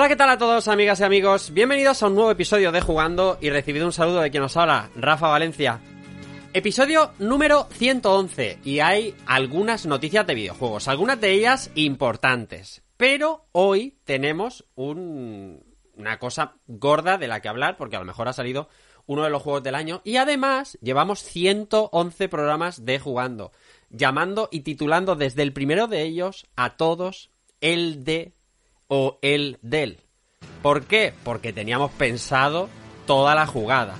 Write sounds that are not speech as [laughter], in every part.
Hola, ¿qué tal a todos, amigas y amigos? Bienvenidos a un nuevo episodio de Jugando y recibido un saludo de quien nos habla, Rafa Valencia. Episodio número 111 y hay algunas noticias de videojuegos, algunas de ellas importantes. Pero hoy tenemos un- una cosa gorda de la que hablar porque a lo mejor ha salido uno de los juegos del año y además llevamos 111 programas de Jugando, llamando y titulando desde el primero de ellos a todos el de o el del. ¿Por qué? Porque teníamos pensado toda la jugada.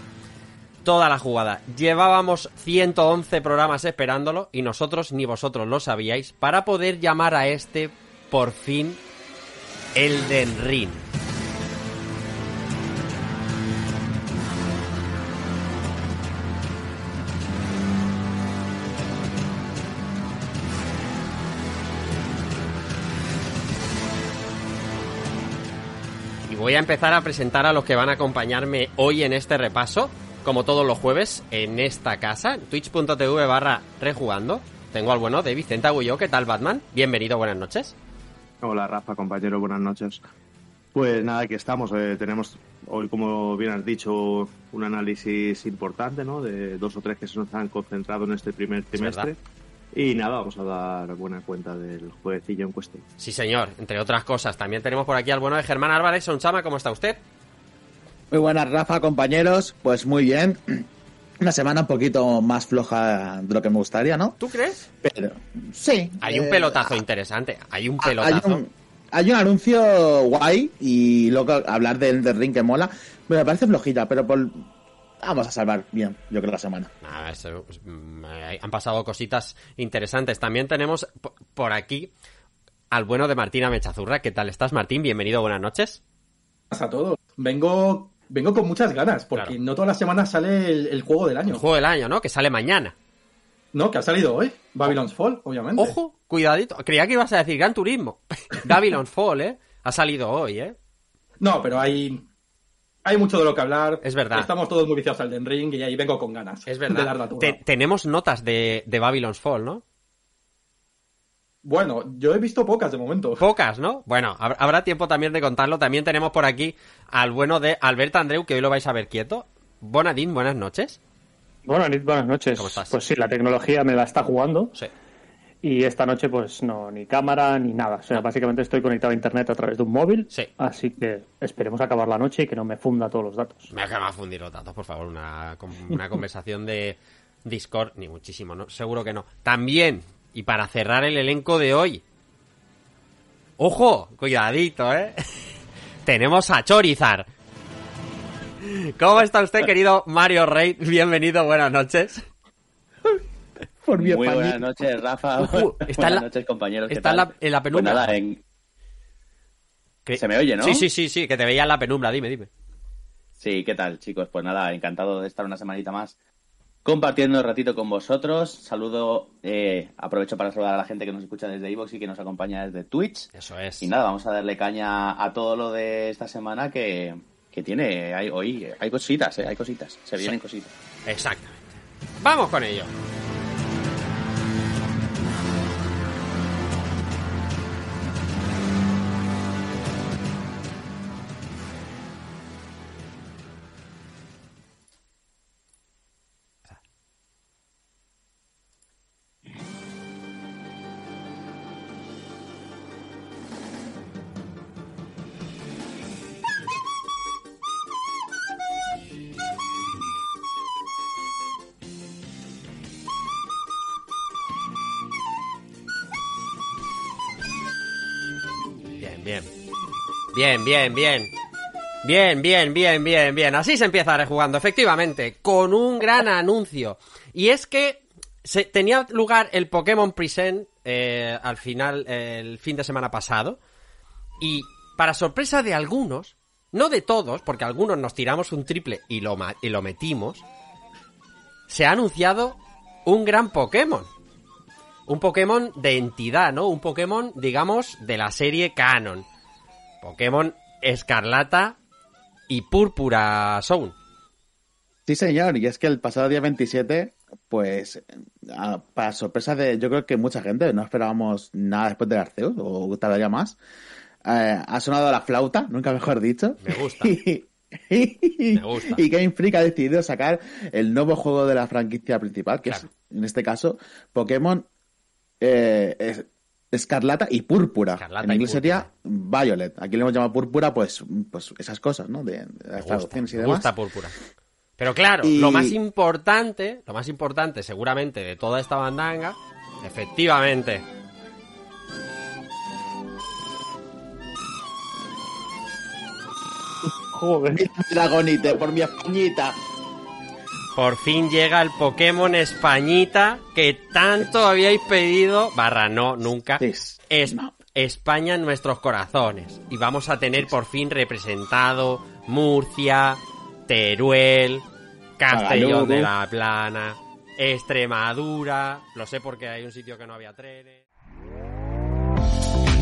Toda la jugada. Llevábamos 111 programas esperándolo y nosotros ni vosotros lo sabíais para poder llamar a este por fin Elden Ring. Voy a empezar a presentar a los que van a acompañarme hoy en este repaso, como todos los jueves, en esta casa, twitch.tv barra rejugando. Tengo al bueno de Vicente Agulló, ¿qué tal Batman? Bienvenido, buenas noches. Hola Rafa, compañero, buenas noches. Pues nada, aquí estamos. eh, tenemos hoy, como bien has dicho, un análisis importante, ¿no? De dos o tres que se nos han concentrado en este primer trimestre. Y nada, vamos a dar buena cuenta del jueguecillo en cuestión. Sí, señor, entre otras cosas. También tenemos por aquí al bueno de Germán Álvarez. Sonchama, ¿cómo está usted? Muy buenas, Rafa, compañeros. Pues muy bien. Una semana un poquito más floja de lo que me gustaría, ¿no? ¿Tú crees? Pero sí. Hay un eh, pelotazo interesante. Hay un Hay pelotazo. un, hay un anuncio guay y luego hablar del, del ring que mola. Me parece flojita, pero por... vamos a salvar bien, yo creo, la semana. Nada, eso, mm, eh, han pasado cositas interesantes. También tenemos por aquí al bueno de Martina Mechazurra. ¿Qué tal estás, Martín? Bienvenido, buenas noches. a todos. Vengo, vengo con muchas ganas, porque Claro. no todas las semanas sale el, el juego del año. El juego del año, ¿no? Que sale mañana. No, que ha salido hoy. Babylon's Fall, obviamente. Ojo, cuidadito. Creía que ibas a decir Gran Turismo. [laughs] Babylon's Fall, ¿eh? Ha salido hoy, ¿eh? No, pero hay, hay mucho de lo que hablar. Es verdad. Estamos todos muy viciados al Den Ring y ahí vengo con ganas. Es De dar la verdad. turra. Te- tenemos notas de, de Babylon's Fall, ¿no? Bueno, yo he visto pocas de momento. Pocas, ¿no? Bueno, hab- habrá tiempo también de contarlo. También tenemos por aquí al bueno de Alberto Andreu, que hoy lo vais a ver quieto. Bonadín, buenas noches. Buenas, buenas noches. ¿Cómo estás? Pues sí, la tecnología me la está jugando Sí. Y esta noche pues no, ni cámara ni nada. O sea, básicamente estoy conectado a internet a través de un móvil. Sí. Así que esperemos acabar la noche y que no me funda todos los datos. Me acaba de fundir los datos, por favor. Una, una conversación de Discord, ni muchísimo, ¿no? Seguro que no. También, y para cerrar el elenco de hoy. ¡Ojo! Cuidadito, ¿eh? [laughs] Tenemos a Chorizar. ¿Cómo está usted, querido Mario Rey? Bienvenido, buenas noches. Por mi Muy español. buenas noches, Rafa. Está en buenas la- noches, compañeros. ¿qué está en tal? la- en la penumbra. Pues nada, en- Se me oye, ¿no? Sí, sí, sí, sí, que te veía en la penumbra, dime, dime. Sí, ¿qué tal, chicos? Pues nada, encantado de estar una semanita más compartiendo un ratito con vosotros. Saludo, eh, aprovecho para saludar a la gente que nos escucha desde iVoox y que nos acompaña desde Twitch. Eso es. Y nada, vamos a darle caña a todo lo de esta semana que, que tiene, hay, hoy hay cositas, ¿eh? hay cositas, se vienen cositas. Exactamente. Vamos con ello. Bien, bien, bien. Bien, bien, bien, bien, bien. Así se empieza rejugando, efectivamente, con un gran anuncio. Y es que se, tenía lugar el Pokémon Present eh, al final, el fin de semana pasado. Y para sorpresa de algunos, no de todos, porque algunos nos tiramos un triple y lo, y lo metimos, se ha anunciado un gran Pokémon. Un Pokémon de entidad, ¿no? Un Pokémon, digamos, de la serie Canon. Pokémon Escarlata y Púrpura Sound. Sí, señor, y es que el pasado día 27, pues, a- para sorpresa de, yo creo que mucha gente, no esperábamos nada después del Arceus, o tardaría más, eh, ha sonado la flauta, nunca mejor dicho. Me gusta. [laughs] Y, Me gusta. y Game Freak ha decidido sacar el nuevo juego de la franquicia principal, que Claro. es, en este caso, Pokémon eh, es- Escarlata y Púrpura. Escarlata en inglés Púrpura. sería Violet. Aquí le hemos llamado Púrpura, pues, pues esas cosas, ¿no? De, de Me las gusta, traducciones y me demás. gusta Púrpura. Pero claro, Y- lo más importante, lo más importante seguramente de toda esta bandanga, efectivamente, Joder. Dragonite, por mi españita. Por fin llega el Pokémon Españita que tanto habíais pedido, barra no, nunca, Es-. España en nuestros corazones. Y vamos a tener por fin representado Murcia, Teruel, Castellón de la Plana, Extremadura. Lo sé porque hay un sitio que no había trenes.